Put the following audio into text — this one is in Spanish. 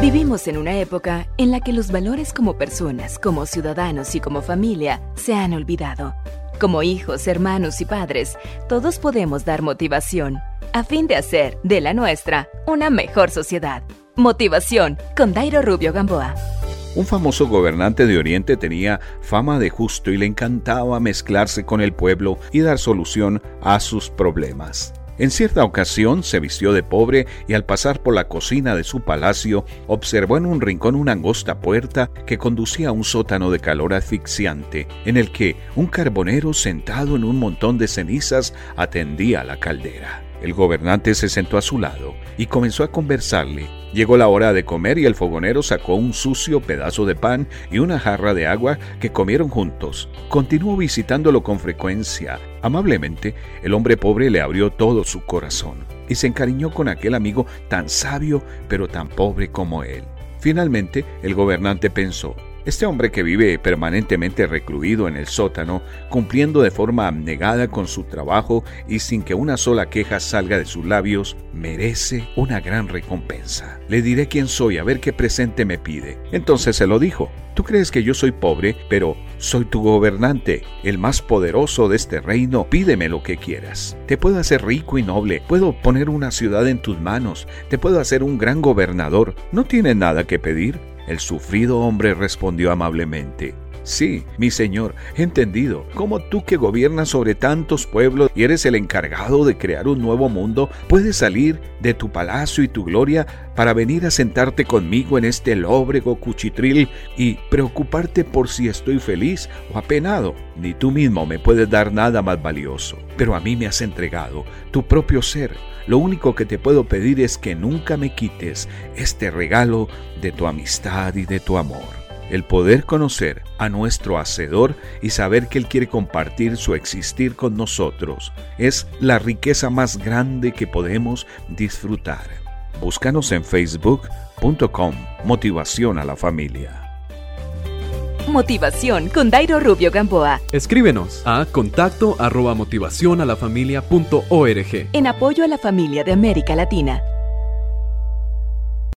Vivimos en una época en la que los valores como personas, como ciudadanos y como familia se han olvidado. Como hijos, hermanos y padres, todos podemos dar motivación a fin de hacer de la nuestra una mejor sociedad. Motivación con Dairo Rubio Gamboa. Un famoso gobernante de Oriente tenía fama de justo y le encantaba mezclarse con el pueblo y dar solución a sus problemas. En cierta ocasión se vistió de pobre y al pasar por la cocina de su palacio observó en un rincón una angosta puerta que conducía a un sótano de calor asfixiante, en el que un carbonero sentado en un montón de cenizas atendía la caldera. El gobernante se sentó a su lado y comenzó a conversarle. Llegó la hora de comer y el fogonero sacó un sucio pedazo de pan y una jarra de agua que comieron juntos. Continuó visitándolo con frecuencia. Amablemente, el hombre pobre le abrió todo su corazón y se encariñó con aquel amigo tan sabio pero tan pobre como él. Finalmente, el gobernante pensó, este hombre que vive permanentemente recluido en el sótano, cumpliendo de forma abnegada con su trabajo y sin que una sola queja salga de sus labios, merece una gran recompensa. Le diré quién soy, a ver qué presente me pide. Entonces se lo dijo. Tú crees que yo soy pobre, pero soy tu gobernante, el más poderoso de este reino. Pídeme lo que quieras. Te puedo hacer rico y noble, puedo poner una ciudad en tus manos, te puedo hacer un gran gobernador. ¿No tienes nada que pedir? El sufrido hombre respondió amablemente, Sí, mi señor, entendido. Como tú que gobiernas sobre tantos pueblos y eres el encargado de crear un nuevo mundo, puedes salir de tu palacio y tu gloria para venir a sentarte conmigo en este lóbrego cuchitril y preocuparte por si estoy feliz o apenado. Ni tú mismo me puedes dar nada más valioso. Pero a mí me has entregado tu propio ser. Lo único que te puedo pedir es que nunca me quites este regalo de tu amistad y de tu amor el poder conocer a nuestro Hacedor y saber que Él quiere compartir su existir con nosotros es la riqueza más grande que podemos disfrutar. Búscanos en facebook.com Motivación a la Familia. Motivación con Dairo Rubio Gamboa. Escríbenos a contacto arroba motivación a la familia En apoyo a la familia de América Latina.